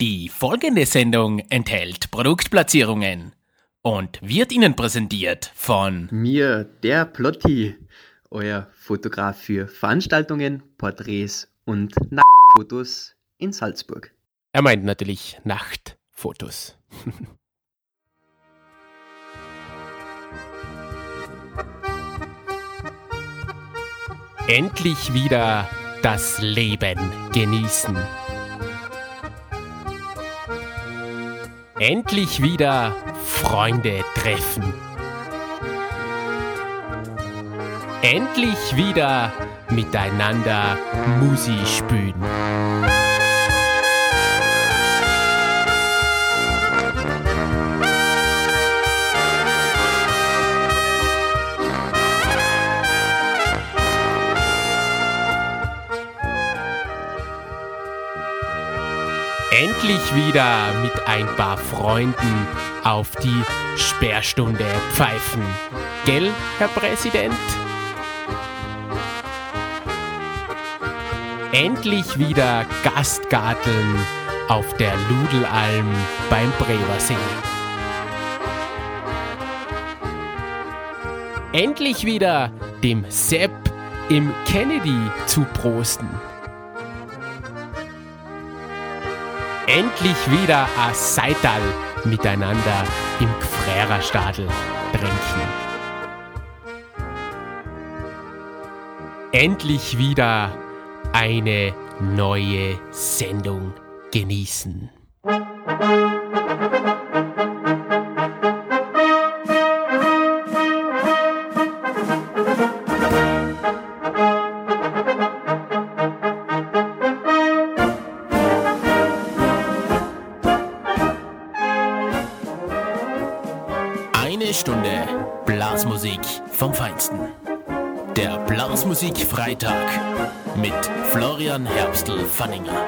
Die folgende Sendung enthält Produktplatzierungen und wird Ihnen präsentiert von Mir, der Plotti, euer Fotograf für Veranstaltungen, Porträts und Nachtfotos in Salzburg. Er meint natürlich Nachtfotos. Endlich wieder das Leben genießen. Endlich wieder Freunde treffen. Endlich wieder miteinander Musik spielen. Endlich wieder mit ein paar Freunden auf die Sperrstunde pfeifen. Gell, Herr Präsident? Endlich wieder Gastgarteln auf der Ludelalm beim Brewersee. Endlich wieder dem Sepp im Kennedy zu prosten. Endlich wieder a Seital miteinander im Gfrärerstadel trinken. Endlich wieder eine neue Sendung genießen. Feinsten. Der Blasmusik Freitag mit Florian Herbstl-Fanninger.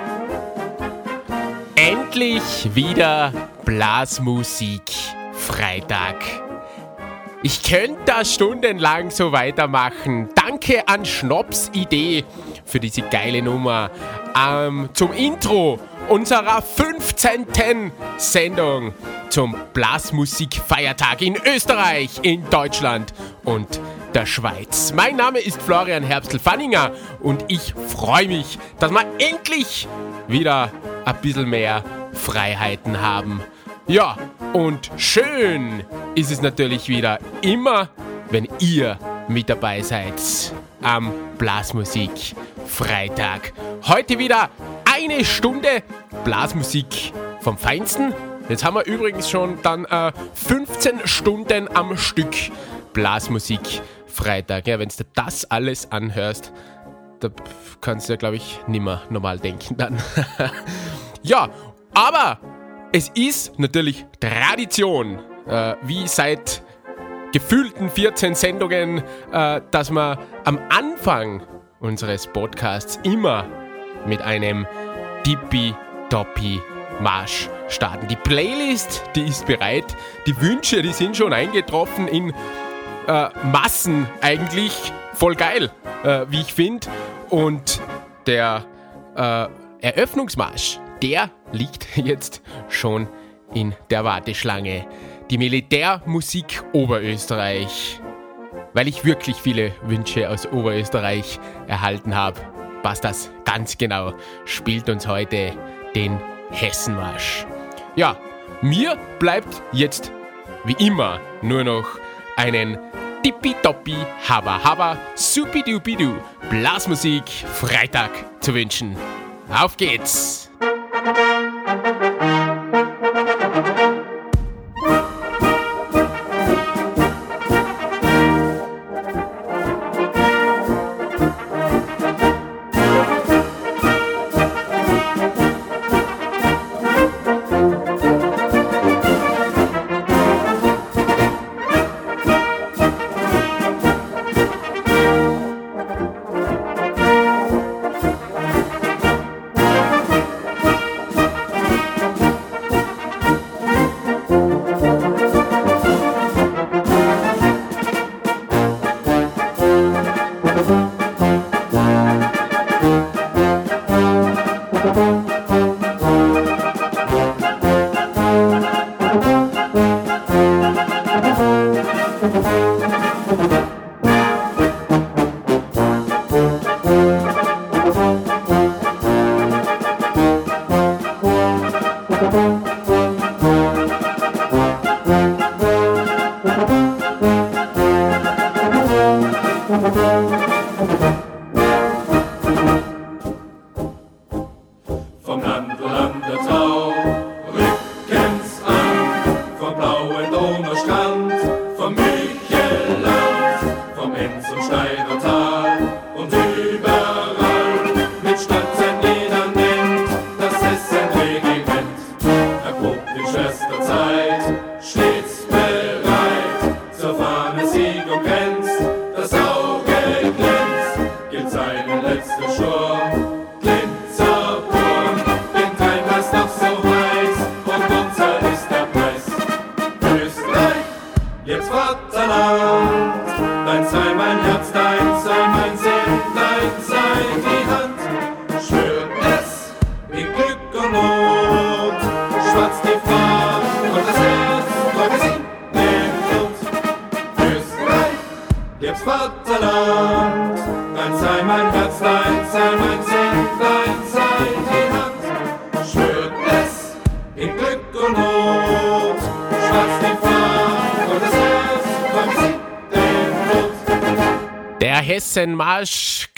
Endlich wieder Blasmusik Freitag. Ich könnte da stundenlang so weitermachen. Danke an Schnops Idee für diese geile Nummer. Ähm, zum Intro unserer 15. Sendung zum Blasmusik-Feiertag in Österreich, in Deutschland und der Schweiz. Mein Name ist Florian Herbstl-Fanninger und ich freue mich, dass wir endlich wieder ein bisschen mehr Freiheiten haben. Ja, und schön ist es natürlich wieder immer, wenn ihr mit dabei seid am Blasmusik Freitag. Heute wieder eine Stunde Blasmusik vom Feinsten. Jetzt haben wir übrigens schon dann äh, 15 Stunden am Stück Blasmusik Freitag. Ja, wenn du das alles anhörst, da kannst du ja, glaube ich, nimmer normal denken dann. ja, aber es ist natürlich Tradition, äh, wie seit gefühlten 14 Sendungen, äh, dass wir am Anfang unseres Podcasts immer mit einem Dippi-Doppi Marsch starten. Die Playlist, die ist bereit. Die Wünsche, die sind schon eingetroffen in äh, Massen eigentlich. Voll geil, äh, wie ich finde. Und der äh, Eröffnungsmarsch, der liegt jetzt schon in der Warteschlange. Die Militärmusik Oberösterreich. Weil ich wirklich viele Wünsche aus Oberösterreich erhalten habe, passt das ganz genau. Spielt uns heute den Hessenmarsch. Ja, mir bleibt jetzt wie immer nur noch einen tippitoppi, haba haba, supidupidu Blasmusik Freitag zu wünschen. Auf geht's!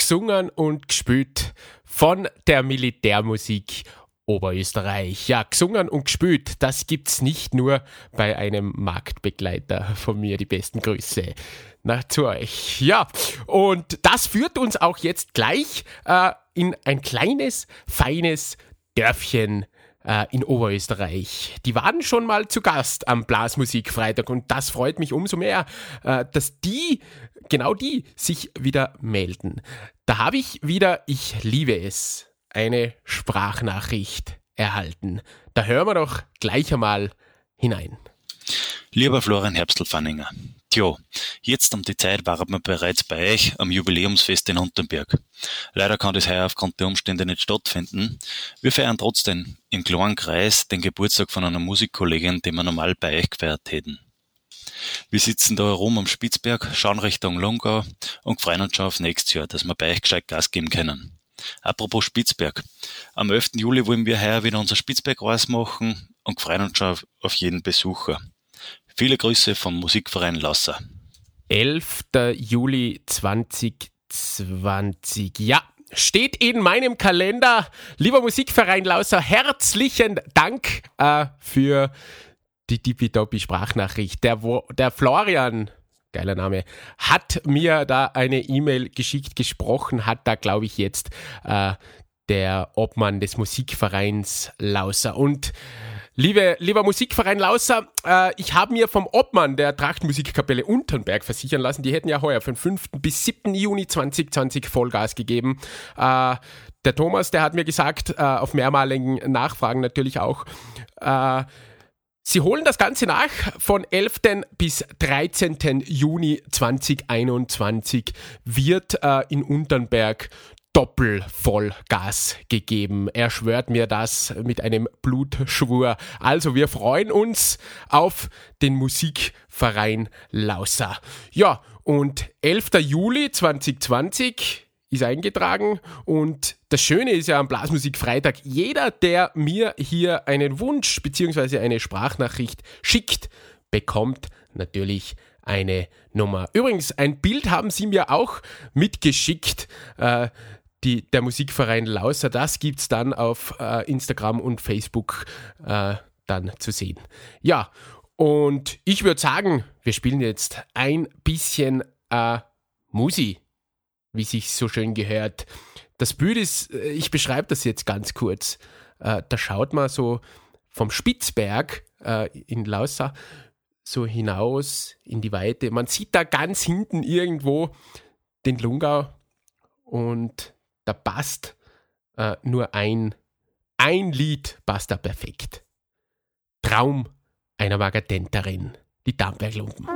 Gesungen und gespielt von der Militärmusik Oberösterreich. Ja, gesungen und gespielt, das gibt's nicht nur bei einem Marktbegleiter von mir. Die besten Grüße nach zu euch. Ja, und das führt uns auch jetzt gleich äh, in ein kleines, feines Dörfchen äh, in Oberösterreich. Die waren schon mal zu Gast am Blasmusikfreitag und das freut mich umso mehr, äh, dass die, genau die, sich wieder melden. Da habe ich wieder, ich liebe es, eine Sprachnachricht erhalten. Da hören wir doch gleich einmal hinein. Lieber Florian Herbstl-Fanninger, Tja, jetzt um die Zeit waren wir bereits bei euch am Jubiläumsfest in Unterberg. Leider kann das heuer aufgrund der Umstände nicht stattfinden. Wir feiern trotzdem im kleinen Kreis den Geburtstag von einer Musikkollegin, die wir normal bei euch gefeiert hätten. Wir sitzen da herum am Spitzberg, schauen Richtung Lungau und freuen uns schon auf nächstes Jahr, dass wir bei euch gescheit Gas geben können. Apropos Spitzberg. Am 11. Juli wollen wir heuer wieder unser Spitzberg machen und freuen uns schon auf jeden Besucher. Viele Grüße vom Musikverein Lasser. 11. Juli 2020. Ja, steht in meinem Kalender. Lieber Musikverein Lauser, herzlichen Dank äh, für die Dippidoppi Sprachnachricht. Der, der Florian, geiler Name, hat mir da eine E-Mail geschickt, gesprochen, hat da, glaube ich, jetzt äh, der Obmann des Musikvereins Lauser. Und Liebe, lieber Musikverein Lauser, äh, ich habe mir vom Obmann der Trachtmusikkapelle Unternberg versichern lassen, die hätten ja heuer von 5. bis 7. Juni 2020 Vollgas gegeben. Äh, der Thomas, der hat mir gesagt, äh, auf mehrmaligen Nachfragen natürlich auch, äh, Sie holen das Ganze nach von 11. bis 13. Juni 2021 wird äh, in Unternberg Doppelvollgas gegeben. Er schwört mir das mit einem Blutschwur. Also wir freuen uns auf den Musikverein Lauser. Ja, und 11. Juli 2020 ist eingetragen und das Schöne ist ja am Blasmusikfreitag, jeder, der mir hier einen Wunsch bzw. eine Sprachnachricht schickt, bekommt natürlich eine Nummer. Übrigens, ein Bild haben sie mir auch mitgeschickt. Äh, die, der Musikverein Lauser. Das gibt es dann auf äh, Instagram und Facebook äh, dann zu sehen. Ja, und ich würde sagen, wir spielen jetzt ein bisschen äh, Musi, wie sich so schön gehört. Das Bild ist, äh, ich beschreibe das jetzt ganz kurz. Äh, da schaut man so vom Spitzberg äh, in Lausa so hinaus in die Weite. Man sieht da ganz hinten irgendwo den Lungau und da passt äh, nur ein, ein Lied passt da perfekt. Traum einer Magadenterin, die Damberglumpen.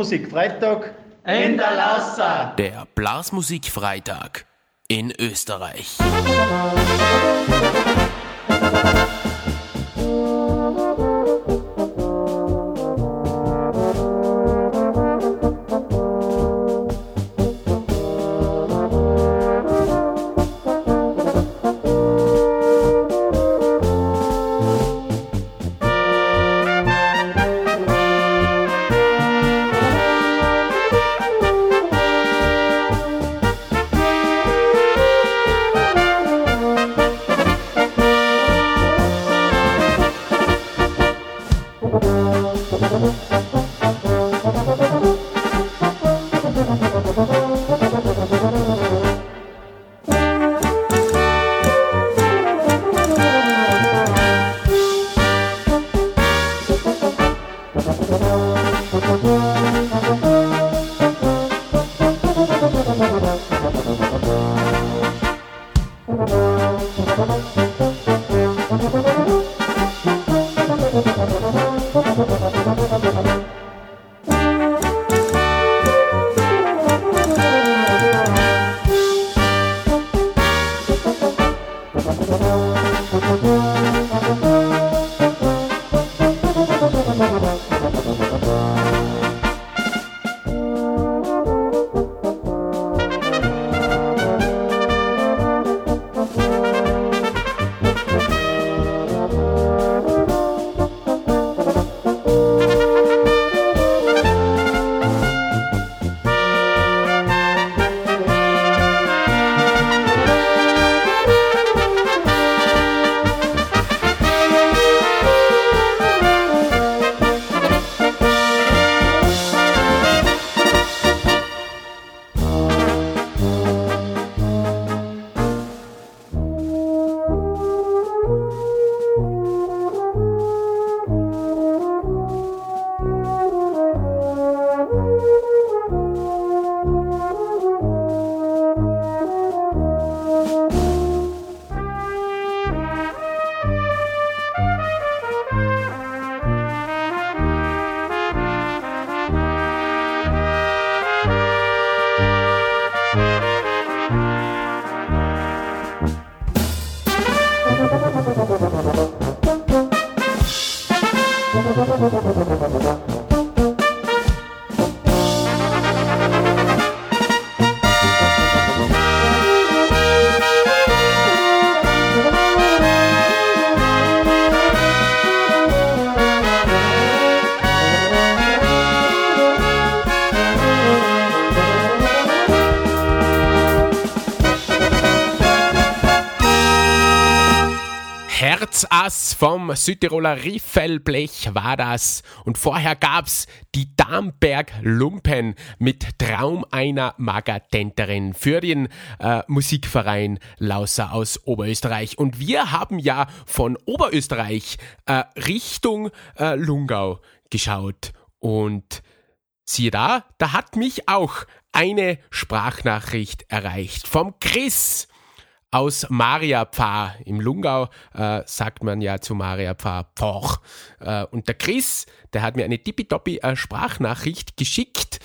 Blasmusik-Freitag in der Lassa. Der Blasmusik-Freitag in Österreich. Südtiroler Riffelblech war das. Und vorher gab's die Damberg Lumpen mit Traum einer Magatenterin für den äh, Musikverein Lauser aus Oberösterreich. Und wir haben ja von Oberösterreich äh, Richtung äh, Lungau geschaut. Und siehe da, da hat mich auch eine Sprachnachricht erreicht vom Chris aus Mariapfarr. Im Lungau äh, sagt man ja zu Mariapfarr Pfoch. Äh, und der Chris, der hat mir eine tippitoppi äh, Sprachnachricht geschickt.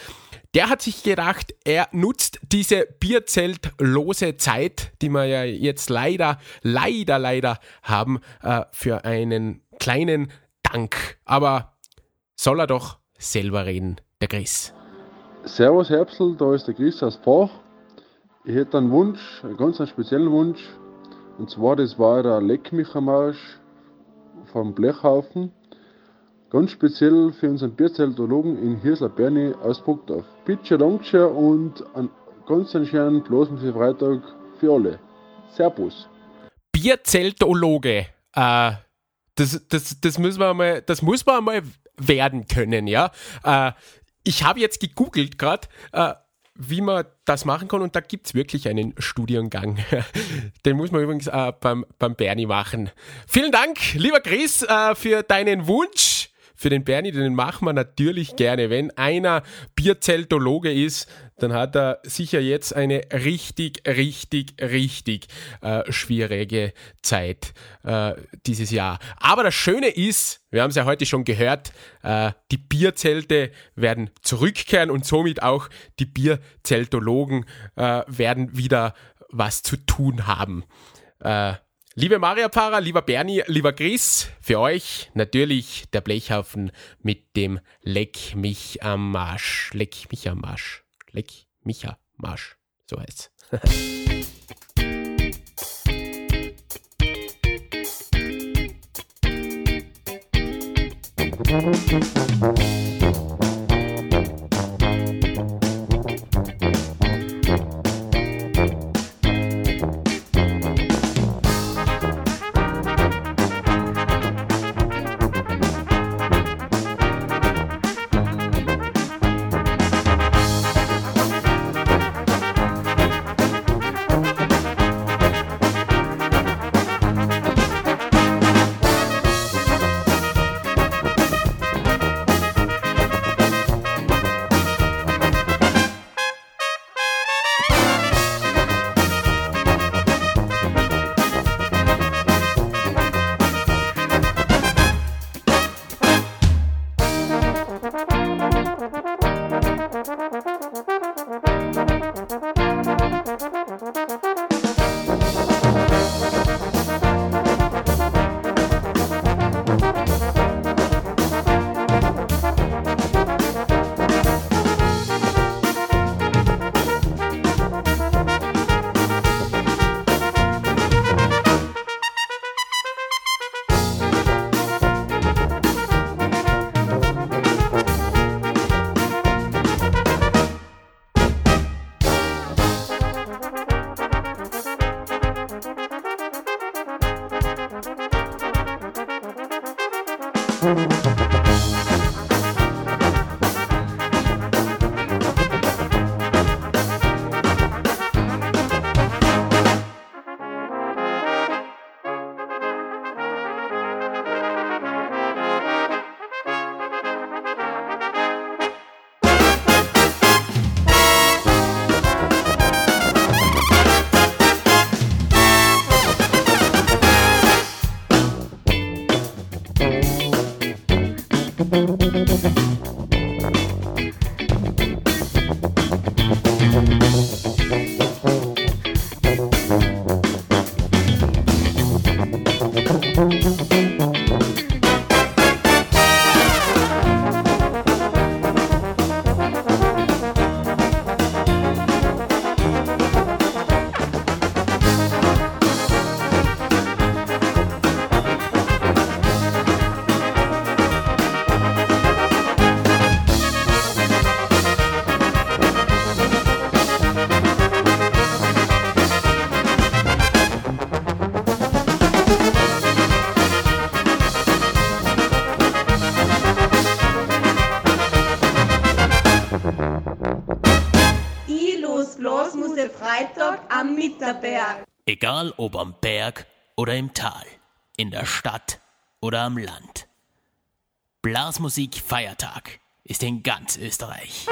Der hat sich gedacht, er nutzt diese bierzeltlose Zeit, die wir ja jetzt leider, leider, leider haben, äh, für einen kleinen Dank. Aber soll er doch selber reden, der Chris. Servus Herbstl, da ist der Chris aus Pfoch. Ich hätte einen Wunsch, einen ganz speziellen Wunsch. Und zwar, das war der Leckmichermarsch vom Blechhaufen. Ganz speziell für unseren Bierzeltologen in Hirsler Berni aus Burgdorf. Bitte Dankeschön und einen ganz schönen Freitag für alle. Servus. Bierzeltologe. Äh, das, das, das, müssen wir mal, das muss man mal werden können, ja. Äh, ich habe jetzt gegoogelt gerade. Äh, wie man das machen kann. Und da gibt es wirklich einen Studiengang. Den muss man übrigens äh, beim, beim Bernie machen. Vielen Dank, lieber Chris, äh, für deinen Wunsch für den Bernie, den machen wir natürlich gerne. Wenn einer Bierzeltologe ist, dann hat er sicher jetzt eine richtig, richtig, richtig äh, schwierige Zeit äh, dieses Jahr. Aber das Schöne ist, wir haben es ja heute schon gehört, äh, die Bierzelte werden zurückkehren und somit auch die Bierzeltologen äh, werden wieder was zu tun haben. Liebe Maria-Pfarrer, lieber Bernie, lieber Chris, für euch natürlich der Blechhaufen mit dem Leck mich am Marsch. Leck mich am Marsch. Leck mich am Marsch. So heißt's. Ilos Egal ob am Berg oder im Tal, in der Stadt oder am Land. Blasmusik Feiertag ist in ganz Österreich.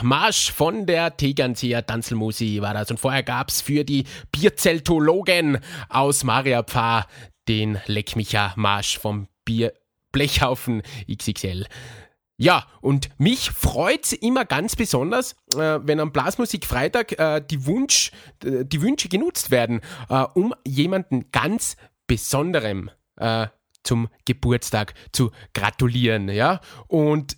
Feichtecke-Marsch von der Tegernseer Tanzelmusi war das. Und vorher gab es für die Bierzeltologen aus Mariapfarr den Leckmicha-Marsch vom Bier Blechhaufen XXL. Ja, und mich freut's immer ganz besonders, äh, wenn am Blasmusik-Freitag äh, die, Wunsch, äh, die Wünsche genutzt werden, äh, um jemanden ganz Besonderem äh, zum Geburtstag zu gratulieren. Ja? Und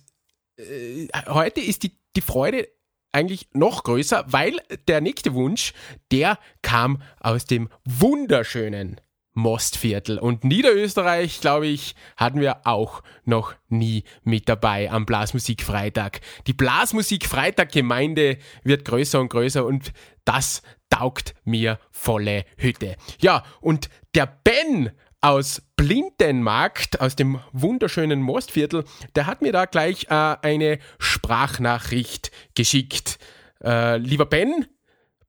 äh, heute ist die, die Freude eigentlich noch größer, weil der nächste Wunsch, der kam aus dem wunderschönen Mostviertel. Und Niederösterreich, glaube ich, hatten wir auch noch nie mit dabei am Blasmusikfreitag. Die Blasmusikfreitag-Gemeinde wird größer und größer und das taugt mir volle Hütte. Ja, und der Ben aus Blindenmarkt, aus dem wunderschönen Mostviertel, der hat mir da gleich äh, eine Sprachnachricht geschickt. Äh, lieber Ben,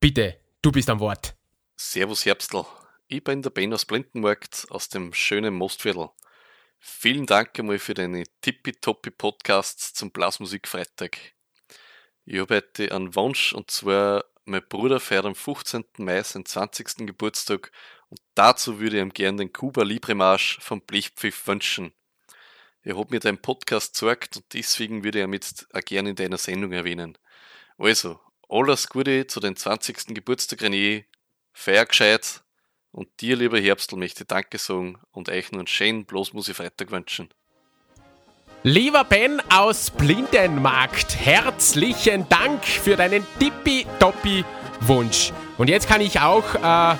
bitte, du bist am Wort. Servus Herbstl. Ich bin der Ben aus Blindenmarkt aus dem schönen Mostviertel. Vielen Dank einmal für deine tippitoppi Podcasts zum Blasmusikfreitag. Ich habe heute einen Wunsch und zwar mein Bruder feiert am 15. Mai seinen 20. Geburtstag und dazu würde ich ihm gerne den Kuba Libre Marsch vom Blechpfiff wünschen. Er hat mir deinen Podcast gezeigt und deswegen würde ich ihn jetzt auch gerne in deiner Sendung erwähnen. Also, alles Gute zu den 20. Geburtstag René, feier gescheit und dir, lieber Herbstl, möchte ich Danke sagen und euch nur einen schönen Bloßmusik-Freitag wünschen. Lieber Ben aus Blindenmarkt, herzlichen Dank für deinen tippitoppi-Wunsch. Und jetzt kann ich auch äh,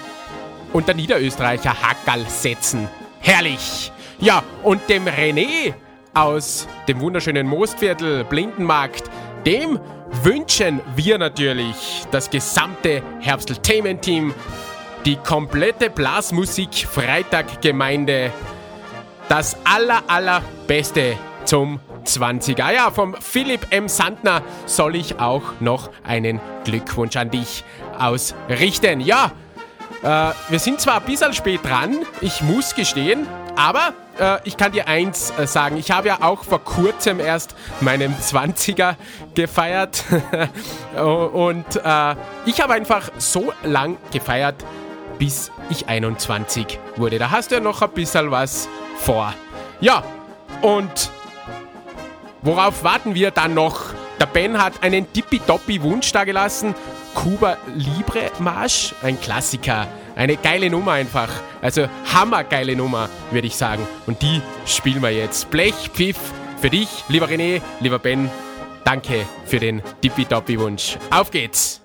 unter Niederösterreicher Hackerl setzen. Herrlich! Ja, und dem René aus dem wunderschönen Mostviertel Blindenmarkt, dem wünschen wir natürlich das gesamte Herbsteltainment-Team die komplette Blasmusik Freitag Gemeinde das aller allerbeste zum 20er. Ja, vom Philipp M. Sandner soll ich auch noch einen Glückwunsch an dich ausrichten. Ja, äh, wir sind zwar ein bisschen spät dran, ich muss gestehen, aber äh, ich kann dir eins äh, sagen. Ich habe ja auch vor kurzem erst meinen 20er gefeiert. Und äh, ich habe einfach so lang gefeiert, bis ich 21 wurde. Da hast du ja noch ein bisschen was vor. Ja, und worauf warten wir dann noch? Der Ben hat einen tippitoppi Wunsch da gelassen. Kuba Libre Marsch, ein Klassiker. Eine geile Nummer einfach. Also hammergeile Nummer, würde ich sagen. Und die spielen wir jetzt. Blechpfiff für dich, lieber René, lieber Ben. Danke für den tippitoppi Wunsch. Auf geht's!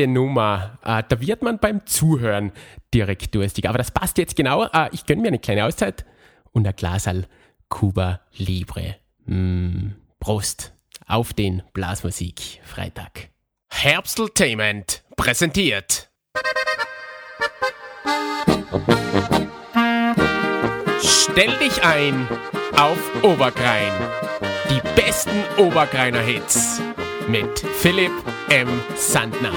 Herrliche Nummer. Äh, da wird man beim Zuhören direkt durstig. Aber das passt jetzt genau. Äh, ich gönne mir eine kleine Auszeit und ein Glasal Cuba Libre. Mm, Prost auf den Blasmusik Freitag. Herbsteltainment präsentiert. Stell dich ein auf Obergrein. Die besten Obergreiner Hits mit Philipp M. Sandner.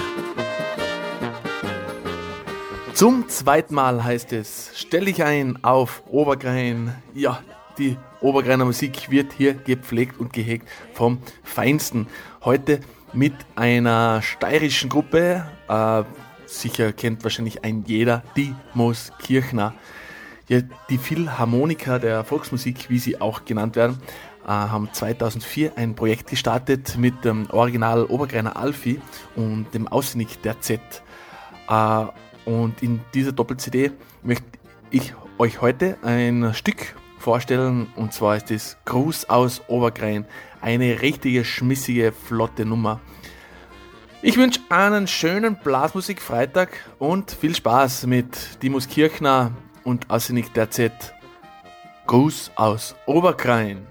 Zum zweiten Mal heißt es, stell dich ein auf Obergrein. Ja, die Obergreiner Musik wird hier gepflegt und gehegt vom Feinsten. Heute mit einer steirischen Gruppe, äh, sicher kennt wahrscheinlich ein jeder, die Mooskirchner. Ja, die Philharmoniker der Volksmusik, wie sie auch genannt werden, äh, haben 2004 ein Projekt gestartet mit dem Original Obergreiner Alfie und dem Auswendig der Z. Äh, und in dieser Doppel-CD möchte ich euch heute ein Stück vorstellen und zwar ist es Gruß aus Obergrein. Eine richtige schmissige, flotte Nummer. Ich wünsche einen schönen Blasmusik-Freitag und viel Spaß mit Dimus Kirchner und Auswendig der Z. Gruß aus Obergrein.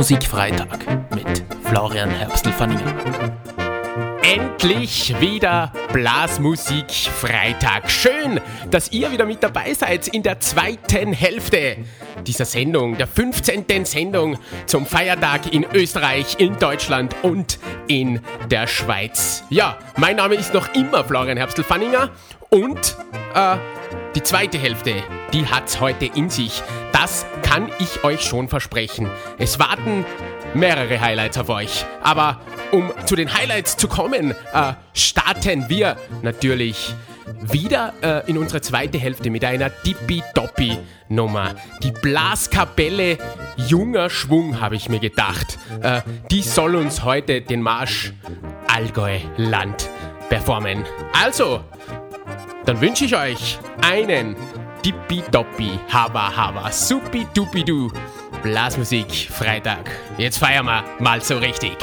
Blasmusik Freitag mit Florian Herbstl-Fanninger. Endlich wieder Blasmusik Freitag. Schön, dass ihr wieder mit dabei seid in der zweiten Hälfte dieser Sendung, der 15. Sendung zum Feiertag in Österreich, in Deutschland und in der Schweiz. Ja, mein Name ist noch immer Florian Herbstl-Fanninger und äh, die zweite Hälfte, die hat's heute in sich. Das kann ich euch schon versprechen. Es warten mehrere Highlights auf euch. Aber um zu den Highlights zu kommen, äh, starten wir natürlich wieder äh, in unsere zweite Hälfte mit einer tippitoppi Nummer. Die Blaskapelle Junger Schwung, habe ich mir gedacht. Äh, die soll uns heute den Marsch Allgäu-Land performen. Also, dann wünsche ich euch einen tippitoppi, haba haba, supi dupi du. Blasmusik Freitag. Jetzt feiern wir mal so richtig.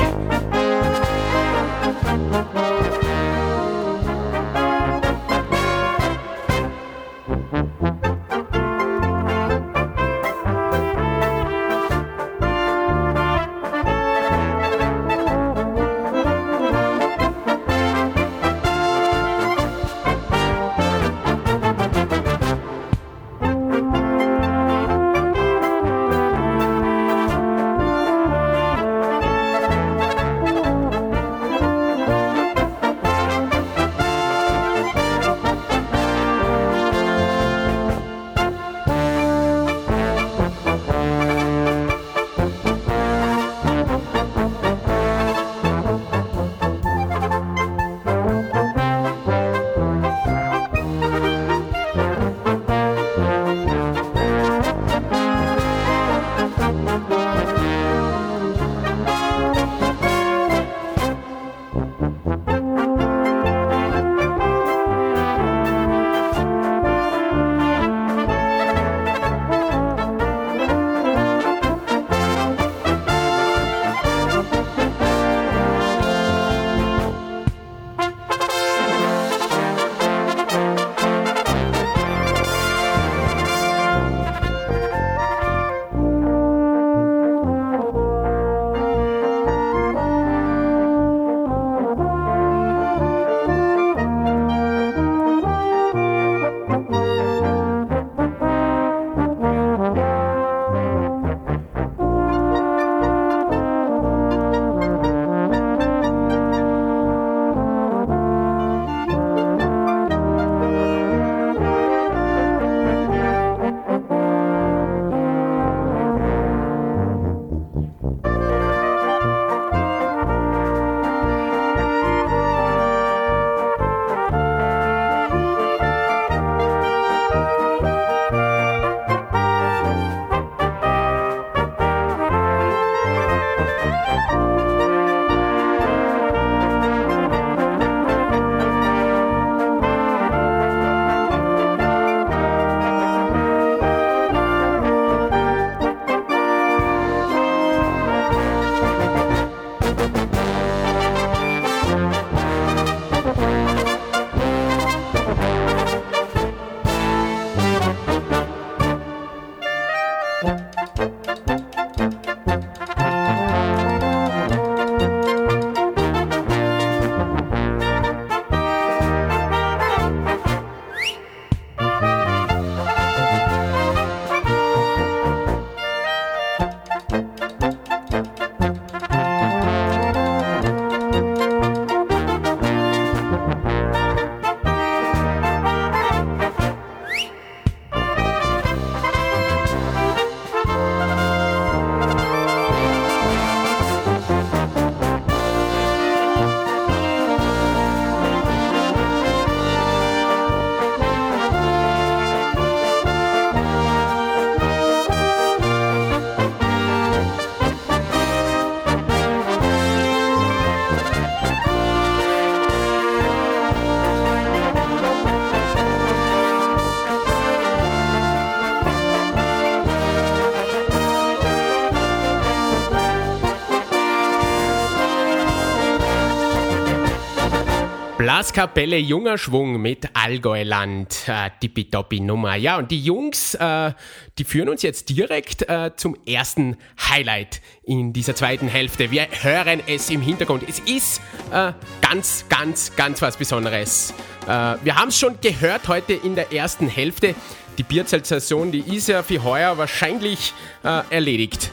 Blaskapelle Junger Schwung mit Allgäuland, äh, Nummer. Ja, und die Jungs, äh, die führen uns jetzt direkt äh, zum ersten Highlight in dieser zweiten Hälfte. Wir hören es im Hintergrund. Es ist äh, ganz, ganz, ganz was Besonderes. Äh, wir haben es schon gehört heute in der ersten Hälfte. Die Bierzelt-Saison, die ist ja für heuer wahrscheinlich äh, erledigt.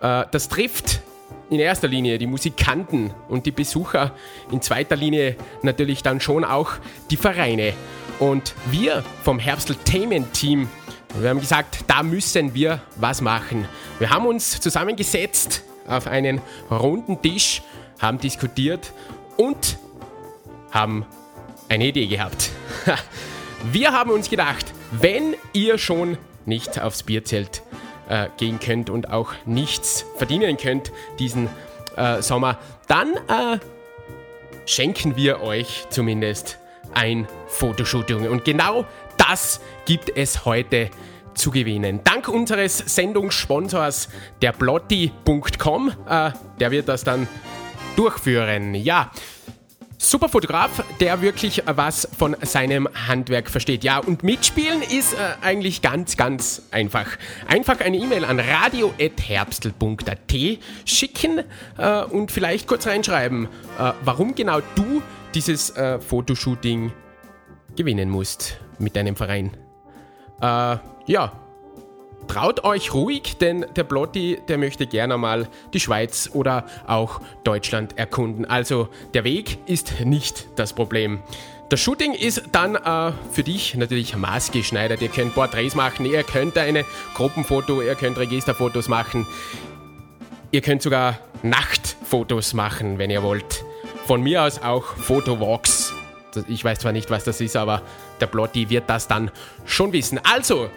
das trifft in erster Linie die Musikanten und die Besucher, in zweiter Linie natürlich dann schon auch die Vereine. Und wir vom Herbsteltainment-Team, wir haben gesagt, da müssen wir was machen. Wir haben uns zusammengesetzt auf einen runden Tisch haben diskutiert und haben eine Idee gehabt. Wir haben uns gedacht, wenn ihr schon nicht aufs Bierzelt äh, gehen könnt und auch nichts verdienen könnt diesen äh, Sommer, dann äh, schenken wir euch zumindest ein Fotoshooting. Und genau das gibt es heute zu gewinnen. Dank unseres Sendungssponsors, der Blotti.com, äh, der wird das dann durchführen. Ja, super Fotograf, der wirklich was von seinem Handwerk versteht. Ja, und mitspielen ist äh, eigentlich ganz, ganz einfach. Einfach eine E-Mail an radio.herbstl.at schicken äh, und vielleicht kurz reinschreiben, äh, warum genau du dieses äh, Fotoshooting gewinnen musst mit deinem Verein. Äh, ja, traut euch ruhig, denn der Blotti, der möchte gerne mal die Schweiz oder auch Deutschland erkunden. Also der Weg ist nicht das Problem. Das Shooting ist dann äh, für dich natürlich maßgeschneidert. Ihr könnt Porträts machen, ihr könnt eine Gruppenfoto, ihr könnt Registerfotos machen. Ihr könnt sogar Nachtfotos machen, wenn ihr wollt. Von mir aus auch Fotowalks. Ich weiß zwar nicht, was das ist, aber der Blotti wird das dann schon wissen. Also,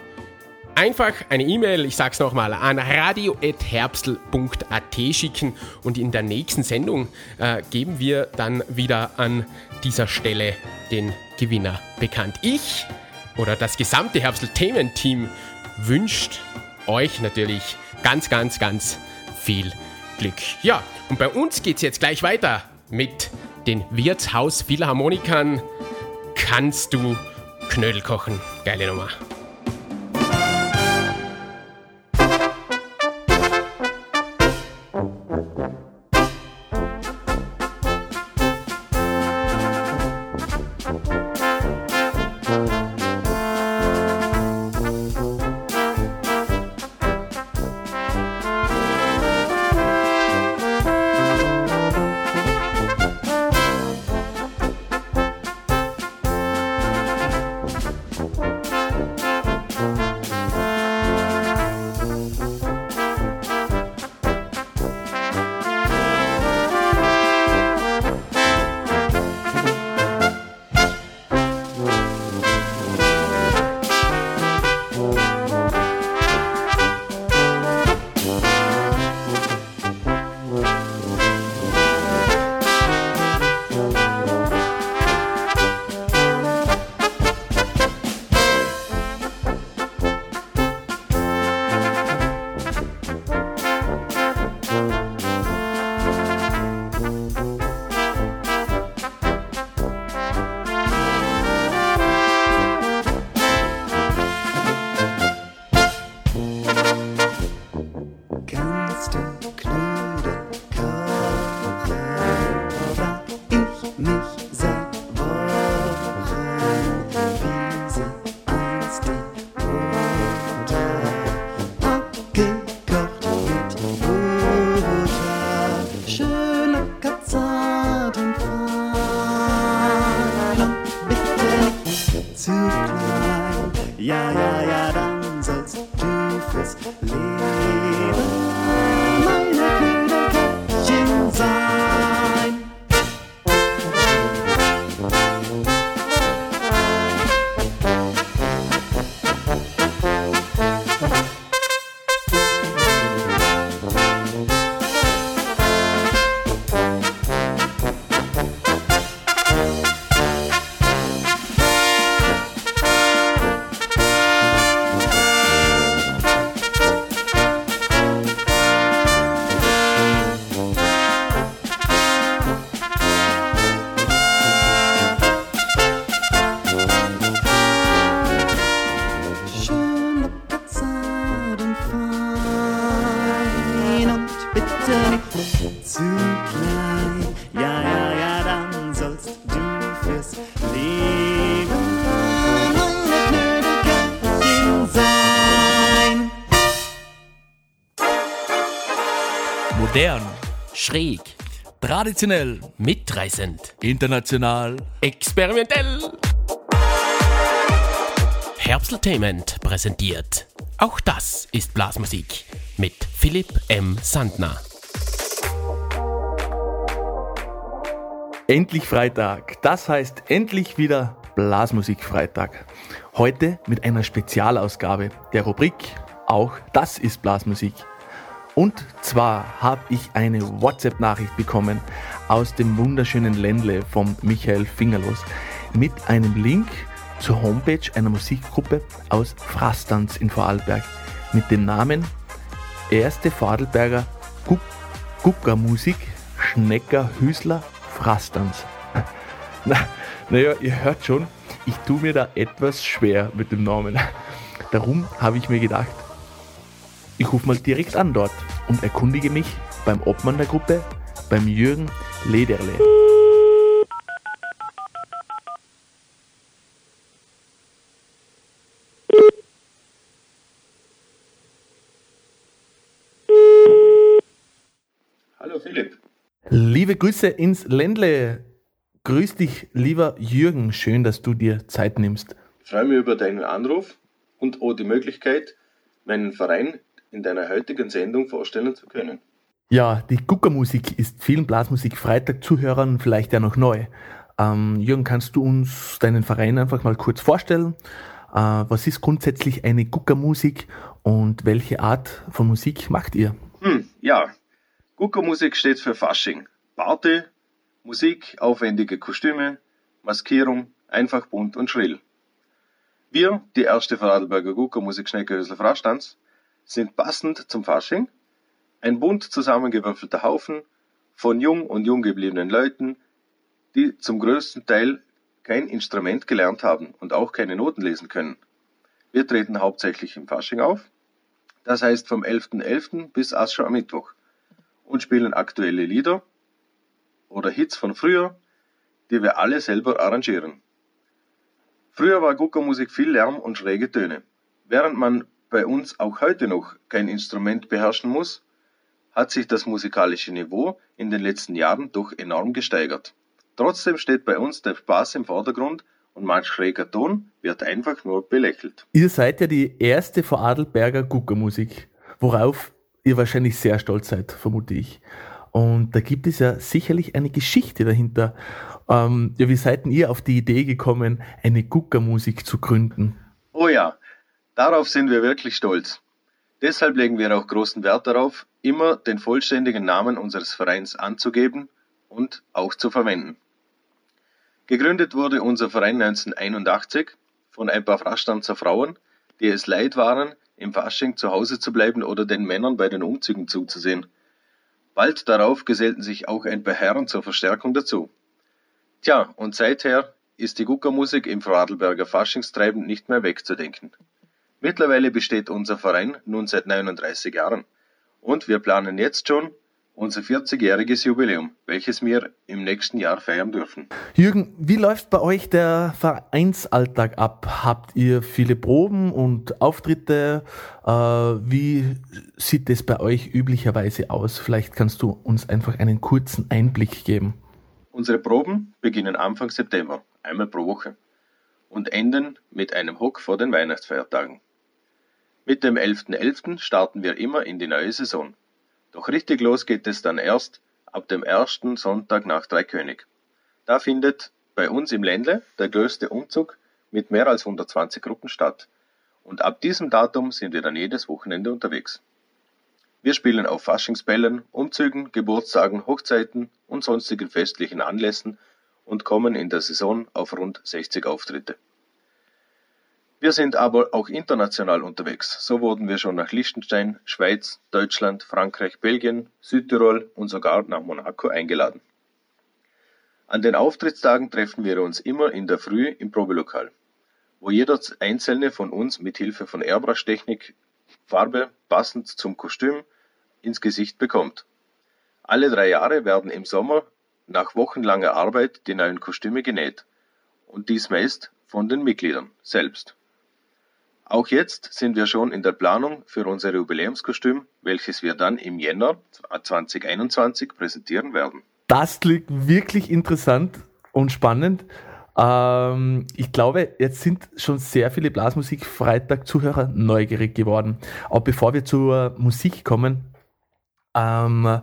einfach eine E-Mail, ich sag's nochmal, an radio.herbstl.at schicken und in der nächsten Sendung äh, geben wir dann wieder an dieser Stelle den Gewinner bekannt. Ich oder das gesamte Herbstl-Thementeam wünscht euch natürlich ganz, ganz, ganz viel Glück. Ja, und bei uns geht's jetzt gleich weiter mit den Wirtshaus Philharmonikern. Kannst du Knödel kochen? Geile Nummer. Zu klein. Ja, ja, ja, dann sollst du fürs Leben meine Knödelköpfchen sein. Modern, schräg, traditionell, mitreißend, International. experimentell. Herbsteltainment präsentiert. Auch das ist Blasmusik mit Philipp M. Sandner. Endlich Freitag. Das heißt endlich wieder Blasmusik Freitag. Heute mit einer Spezialausgabe der Rubrik Auch das ist Blasmusik. Und zwar habe ich eine WhatsApp-Nachricht bekommen aus dem wunderschönen Ländle von Michael Fingerlos mit einem Link zur Homepage einer Musikgruppe aus Frastanz in Vorarlberg mit dem Namen Erste Vorarlberger Guckermusik Schnecker Hüsler Frastanz. Na, naja, ihr hört schon, ich tue mir da etwas schwer mit dem Namen. Darum habe ich mir gedacht, ich rufe mal direkt an dort und erkundige mich beim Obmann der Gruppe, beim Jürgen Lederle. Hallo Philipp. Liebe Grüße ins Ländle. Grüß dich, lieber Jürgen. Schön, dass du dir Zeit nimmst. Ich freue mich über deinen Anruf und auch die Möglichkeit, meinen Verein in deiner heutigen Sendung vorstellen zu können. Ja, die Guckermusik ist vielen Blasmusik Freitag-Zuhörern vielleicht ja noch neu. Ähm, Jürgen, kannst du uns deinen Verein einfach mal kurz vorstellen? Äh, was ist grundsätzlich eine Guckermusik und welche Art von Musik macht ihr? Hm, ja. Guckermusik steht für Fasching. Party, Musik, aufwendige Kostüme, Maskierung, einfach bunt und schrill. Wir, die erste Vorarlberger Guckermusik Schneckerhösler Frastanz, sind passend zum Fasching ein bunt zusammengewürfelter Haufen von jung und jung gebliebenen Leuten, die zum größten Teil kein Instrument gelernt haben und auch keine Noten lesen können. Wir treten hauptsächlich im Fasching auf, das heißt vom 11.11. bis Ascher am Mittwoch und spielen aktuelle Lieder oder Hits von früher, die wir alle selber arrangieren. Früher war Guckermusik viel Lärm und schräge Töne. Während man bei uns auch heute noch kein Instrument beherrschen muss, hat sich das musikalische Niveau in den letzten Jahren doch enorm gesteigert. Trotzdem steht bei uns der Spaß im Vordergrund und manch schräger Ton wird einfach nur belächelt. Ihr seid ja die erste Vorarlberger Guckermusik, worauf ihr wahrscheinlich sehr stolz seid, vermute ich. Und da gibt es ja sicherlich eine Geschichte dahinter. Ähm, ja, wie seid denn ihr auf die Idee gekommen, eine Guckermusik zu gründen? Oh ja, darauf sind wir wirklich stolz. Deshalb legen wir auch großen Wert darauf, immer den vollständigen Namen unseres Vereins anzugeben und auch zu verwenden. Gegründet wurde unser Verein 1981 von ein paar Frastanzer Frauen, die es leid waren, im Fasching zu Hause zu bleiben oder den Männern bei den Umzügen zuzusehen. Bald darauf gesellten sich auch ein paar Herren zur Verstärkung dazu. Tja, und seither ist die Guckermusik im Vorarlberger Faschingstreiben nicht mehr wegzudenken. Mittlerweile besteht unser Verein nun seit 39 Jahren und wir planen jetzt schon unser 40-jähriges Jubiläum, welches wir im nächsten Jahr feiern dürfen. Jürgen, wie läuft bei euch der Vereinsalltag ab? Habt ihr viele Proben und Auftritte? Äh, wie sieht es bei euch üblicherweise aus? Vielleicht kannst du uns einfach einen kurzen Einblick geben. Unsere Proben beginnen Anfang September, einmal pro Woche, und enden mit einem Hock vor den Weihnachtsfeiertagen. Mit dem 11.11. starten wir immer in die neue Saison. Doch richtig los geht es dann erst ab dem ersten Sonntag nach Dreikönig. Da findet bei uns im Ländle der größte Umzug mit mehr als 120 Gruppen statt. Und ab diesem Datum sind wir dann jedes Wochenende unterwegs. Wir spielen auf Faschingsbällen, Umzügen, Geburtstagen, Hochzeiten und sonstigen festlichen Anlässen und kommen in der Saison auf rund 60 Auftritte. Wir sind aber auch international unterwegs. So wurden wir schon nach Liechtenstein, Schweiz, Deutschland, Frankreich, Belgien, Südtirol und sogar nach Monaco eingeladen. An den Auftrittstagen treffen wir uns immer in der Früh im Probelokal, wo jeder einzelne von uns mit Hilfe von Airbrush-Technik Farbe passend zum Kostüm ins Gesicht bekommt. Alle drei Jahre werden im Sommer nach wochenlanger Arbeit die neuen Kostüme genäht. Und dies meist von den Mitgliedern selbst. Auch jetzt sind wir schon in der Planung für unser Jubiläumskostüm, welches wir dann im Jänner 2021 präsentieren werden. Das klingt wirklich interessant und spannend. Ähm, ich glaube, jetzt sind schon sehr viele Blasmusik-Freitag-Zuhörer neugierig geworden. Aber bevor wir zur Musik kommen, Ähm,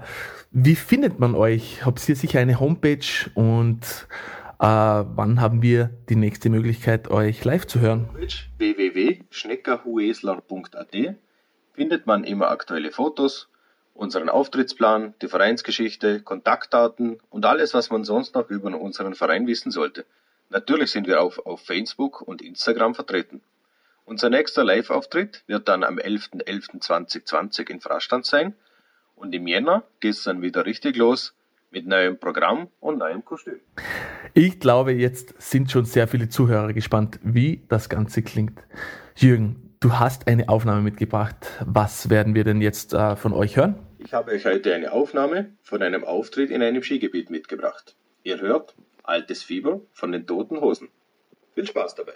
wie findet man euch? Habt ihr sicher eine Homepage und wann haben wir die nächste Möglichkeit, euch live zu hören? www.schneckerhuesler.at findet man immer aktuelle Fotos, unseren Auftrittsplan, die Vereinsgeschichte, Kontaktdaten und alles, was man sonst noch über unseren Verein wissen sollte. Natürlich sind wir auch auf Facebook und Instagram vertreten. Unser nächster Live-Auftritt wird dann am 11.11.2020 in Frastand sein und im Jänner geht's dann wieder richtig los mit neuem Programm und neuem Kostüm. Ich glaube, jetzt sind schon sehr viele Zuhörer gespannt, wie das Ganze klingt. Jürgen, du hast eine Aufnahme mitgebracht. Was werden wir denn jetzt äh, von euch hören? Ich habe euch heute eine Aufnahme von einem Auftritt in einem Skigebiet mitgebracht. Ihr hört Altes Fieber von den Toten Hosen. Viel Spaß dabei.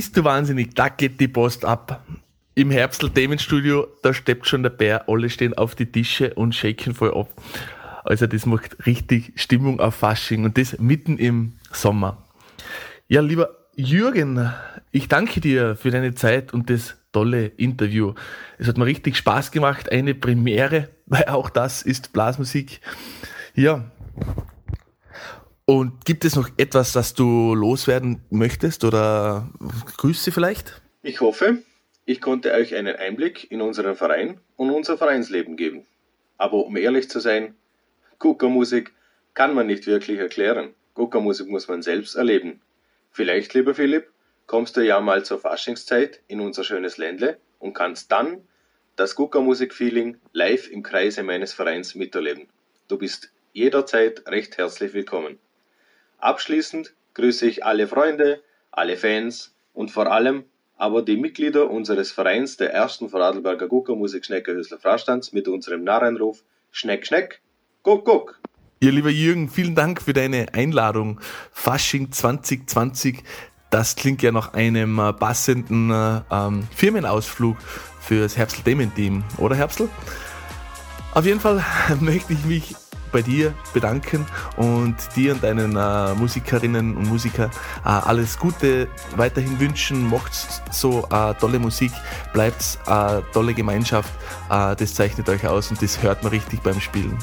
Bist du wahnsinnig, da geht die Post ab. Im Herbstl Themenstudio, da steppt schon der Bär, alle stehen auf die Tische und shaken voll ab. Also das macht richtig Stimmung auf Fasching und das mitten im Sommer. Ja, lieber Jürgen, ich danke dir für deine Zeit und das tolle Interview. Es hat mir richtig Spaß gemacht, eine Premiere, weil auch das ist Blasmusik. Ja, und gibt es noch etwas, das du loswerden möchtest oder Grüße vielleicht? Ich hoffe, ich konnte euch einen Einblick in unseren Verein und unser Vereinsleben geben. Aber um ehrlich zu sein, Guckermusik kann man nicht wirklich erklären. Guckermusik muss man selbst erleben. Vielleicht, lieber Philipp, kommst du ja mal zur Faschingszeit in unser schönes Ländle und kannst dann das Guckermusik-Feeling live im Kreise meines Vereins miterleben. Du bist jederzeit recht herzlich willkommen. Abschließend grüße ich alle Freunde, alle Fans und vor allem aber die Mitglieder unseres Vereins der ersten Vorarlberger Guckermusik Schneckerhösler Frastands mit unserem Narrenruf Schneck, Schneck, Guck, Guck. Ja, lieber Jürgen, vielen Dank für deine Einladung. Fasching 2020, das klingt ja nach einem äh, passenden äh, ähm, Firmenausflug fürs Herbstl Themen Team, oder Herbstl? Auf jeden Fall möchte ich mich bei dir bedanken und dir und deinen äh, Musikerinnen und Musiker äh, alles Gute weiterhin wünschen. Macht so äh, tolle Musik, bleibt äh, tolle Gemeinschaft. Äh, das zeichnet euch aus und das hört man richtig beim Spielen.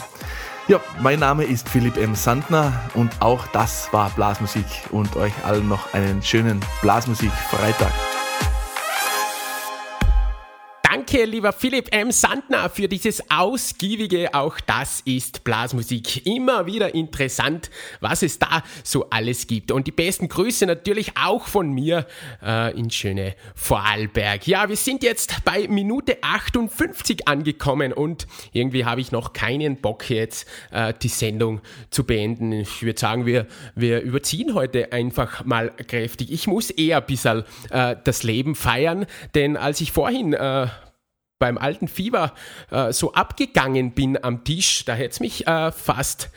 Ja, mein Name ist Philipp M. Sandner und auch das war Blasmusik und euch allen noch einen schönen Blasmusik-Freitag. Danke, lieber Philipp M. Sandner, für dieses ausgiebige, auch das ist Blasmusik. Immer wieder interessant, was es da so alles gibt. Und die besten Grüße natürlich auch von mir äh, in schöne Vorarlberg. Ja, wir sind jetzt bei Minute 58 angekommen und irgendwie habe ich noch keinen Bock jetzt, äh, die Sendung zu beenden. Ich würde sagen, wir, wir überziehen heute einfach mal kräftig. Ich muss eher ein bisschen äh, das Leben feiern, denn als ich vorhin äh, beim alten Fieber äh, so abgegangen bin am Tisch, da hätte es mich äh, fast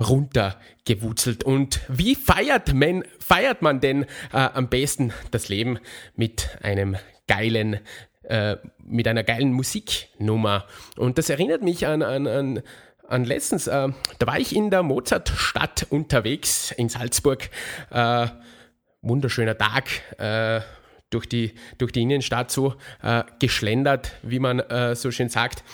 runtergewurzelt. Und wie feiert man, feiert man denn äh, am besten das Leben mit einem geilen äh, mit einer geilen Musiknummer. Und das erinnert mich an, an, an, an letztens, äh, da war ich in der Mozartstadt unterwegs in Salzburg. Äh, wunderschöner Tag durch die, durch die Innenstadt so äh, geschlendert, wie man äh, so schön sagt.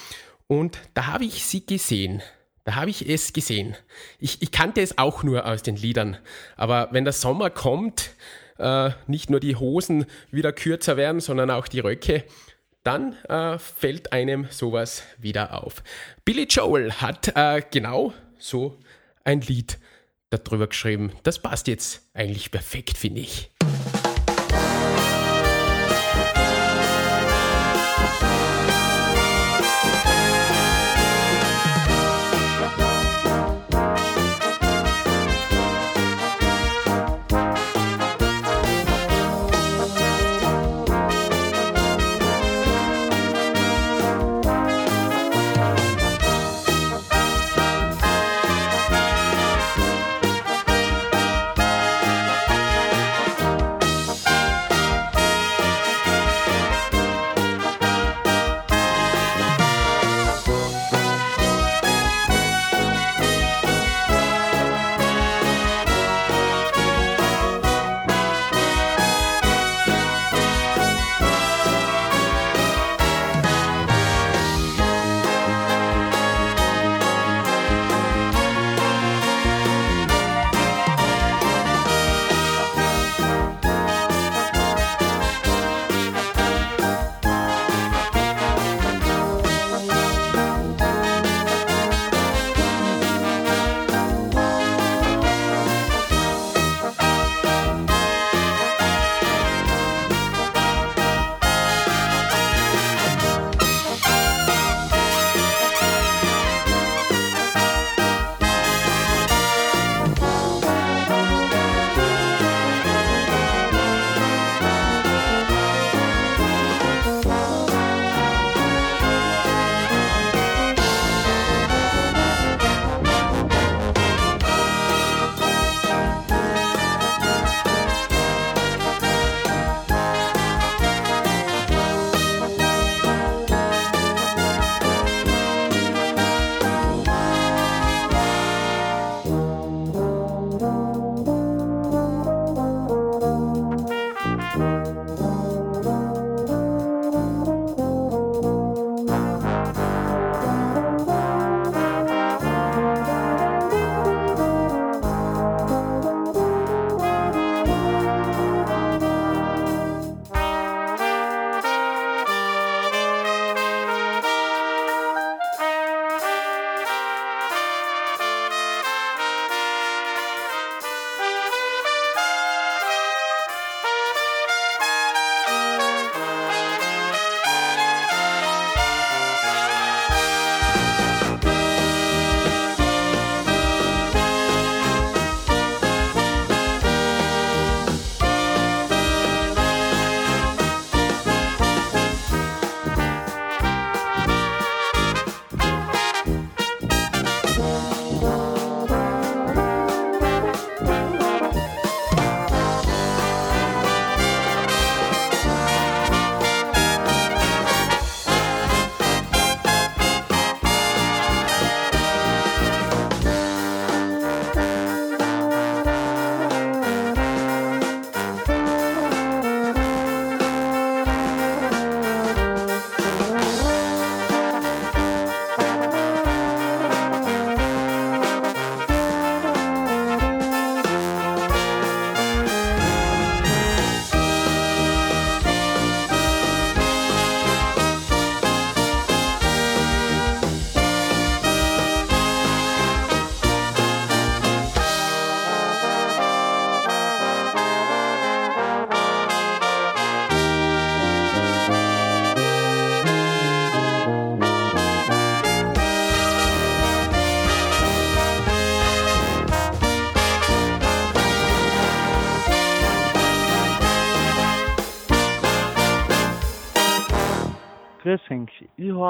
Und da habe ich sie gesehen. Da habe ich es gesehen. Ich, ich kannte es auch nur aus den Liedern. Aber wenn der Sommer kommt, äh, nicht nur die Hosen wieder kürzer werden, sondern auch die Röcke, dann äh, fällt einem sowas wieder auf. Billy Joel hat äh, genau so ein Lied darüber geschrieben. Das passt jetzt eigentlich perfekt, finde ich.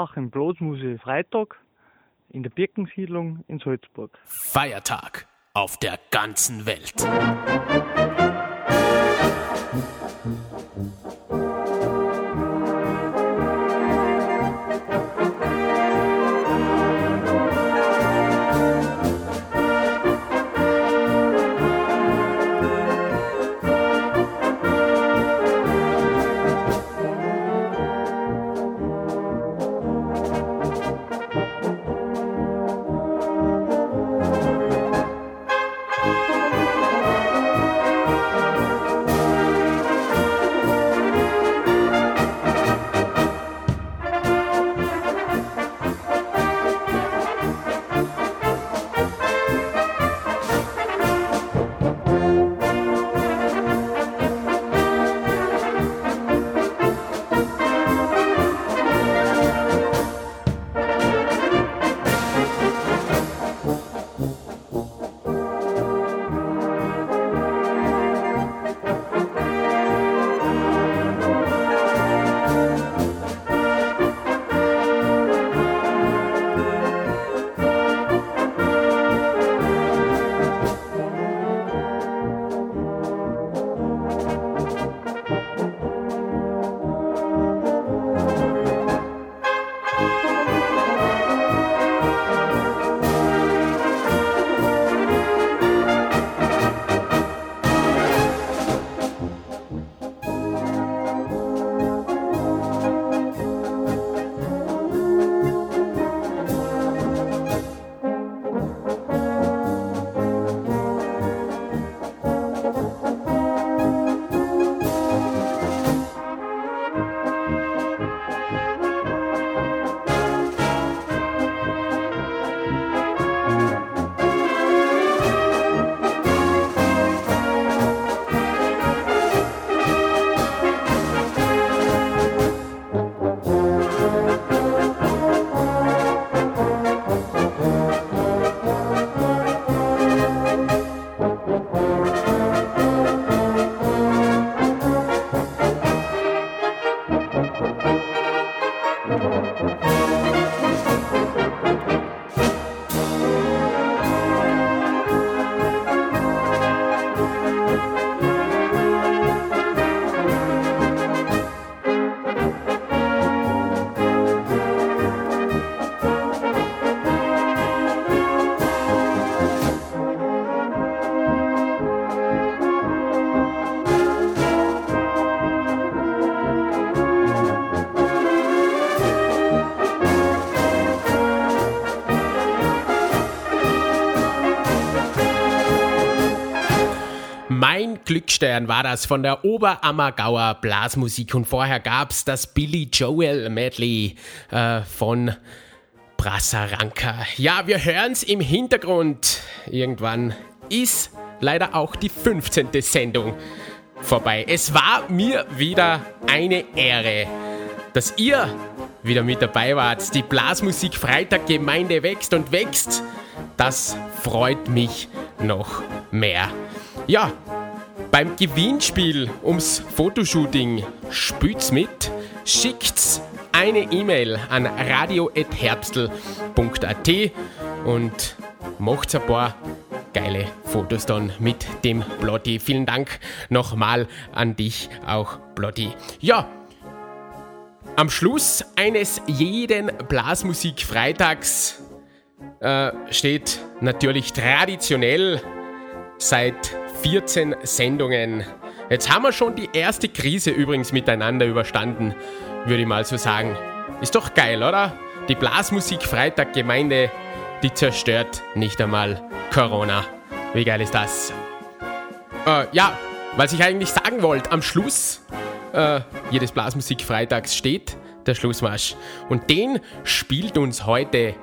Horche im Blasmusik Freitag in der Birkensiedlung in Salzburg. Feiertag auf der ganzen Welt. Glückstern war das von der Oberammergauer Blasmusik und vorher gab's das Billy Joel Medley äh, von Brassaranka. Ja, wir hören's im Hintergrund. Irgendwann ist leider auch die 15. Sendung vorbei. Es war mir wieder eine Ehre, dass ihr wieder mit dabei wart. Die Blasmusik Freitag Gemeinde wächst und wächst. Das freut mich noch mehr. Ja, beim Gewinnspiel ums Fotoshooting spült's mit, schickt's eine E-Mail an radio.herbstl.at und macht's ein paar geile Fotos dann mit dem Blotti. Vielen Dank nochmal an dich auch, Blotti. Ja, am Schluss eines jeden Blasmusik-Freitags äh, steht natürlich traditionell seit 14 Sendungen. Jetzt haben wir schon die erste Krise übrigens miteinander überstanden, würde ich mal so sagen. Ist doch geil, oder? Die Blasmusik Freitag Gemeinde, die zerstört nicht einmal Corona. Wie geil ist das? Äh, ja, was ich eigentlich sagen wollte, am Schluss äh, jedes Blasmusik Freitags steht der Schlussmarsch. Und den spielt uns heute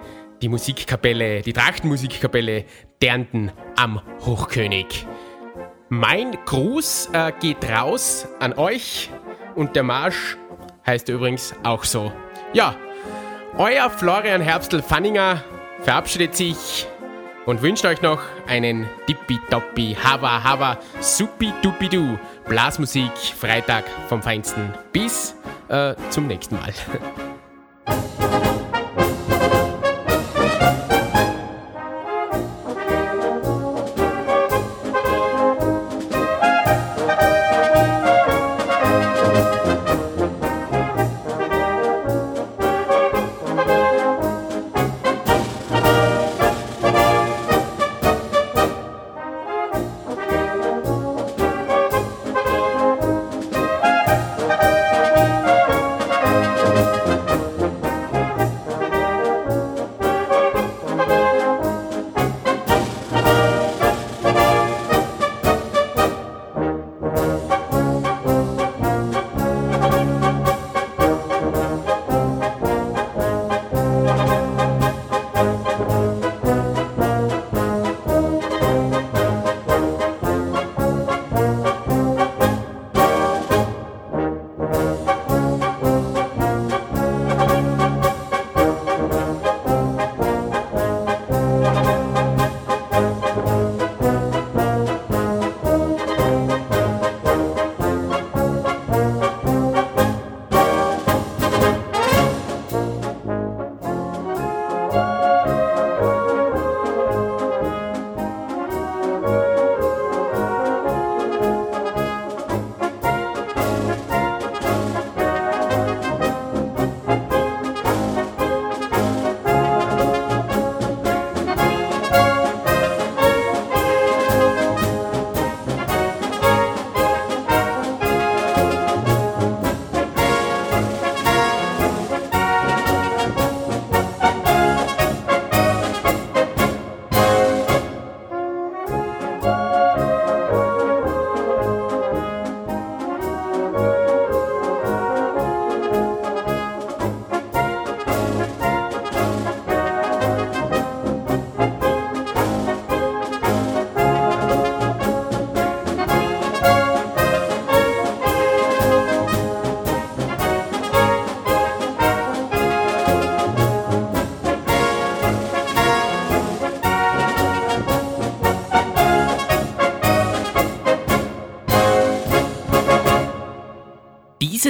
die Musikkapelle, die Trachtenmusikkapelle Dernten am Hochkönig. Mein Gruß äh, geht raus an euch und der Marsch heißt übrigens auch so. Ja, euer Florian Herbstl-Fanninger verabschiedet sich und wünscht euch noch einen tippitoppi, hava, hava, supi dupi du Blasmusik Freitag vom Feinsten. Bis äh, zum nächsten Mal.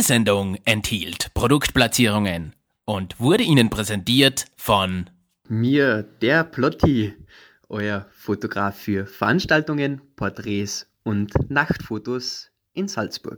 Sendung enthielt Produktplatzierungen und wurde Ihnen präsentiert von Mir, der Plotti, euer Fotograf für Veranstaltungen, Porträts und Nachtfotos in Salzburg.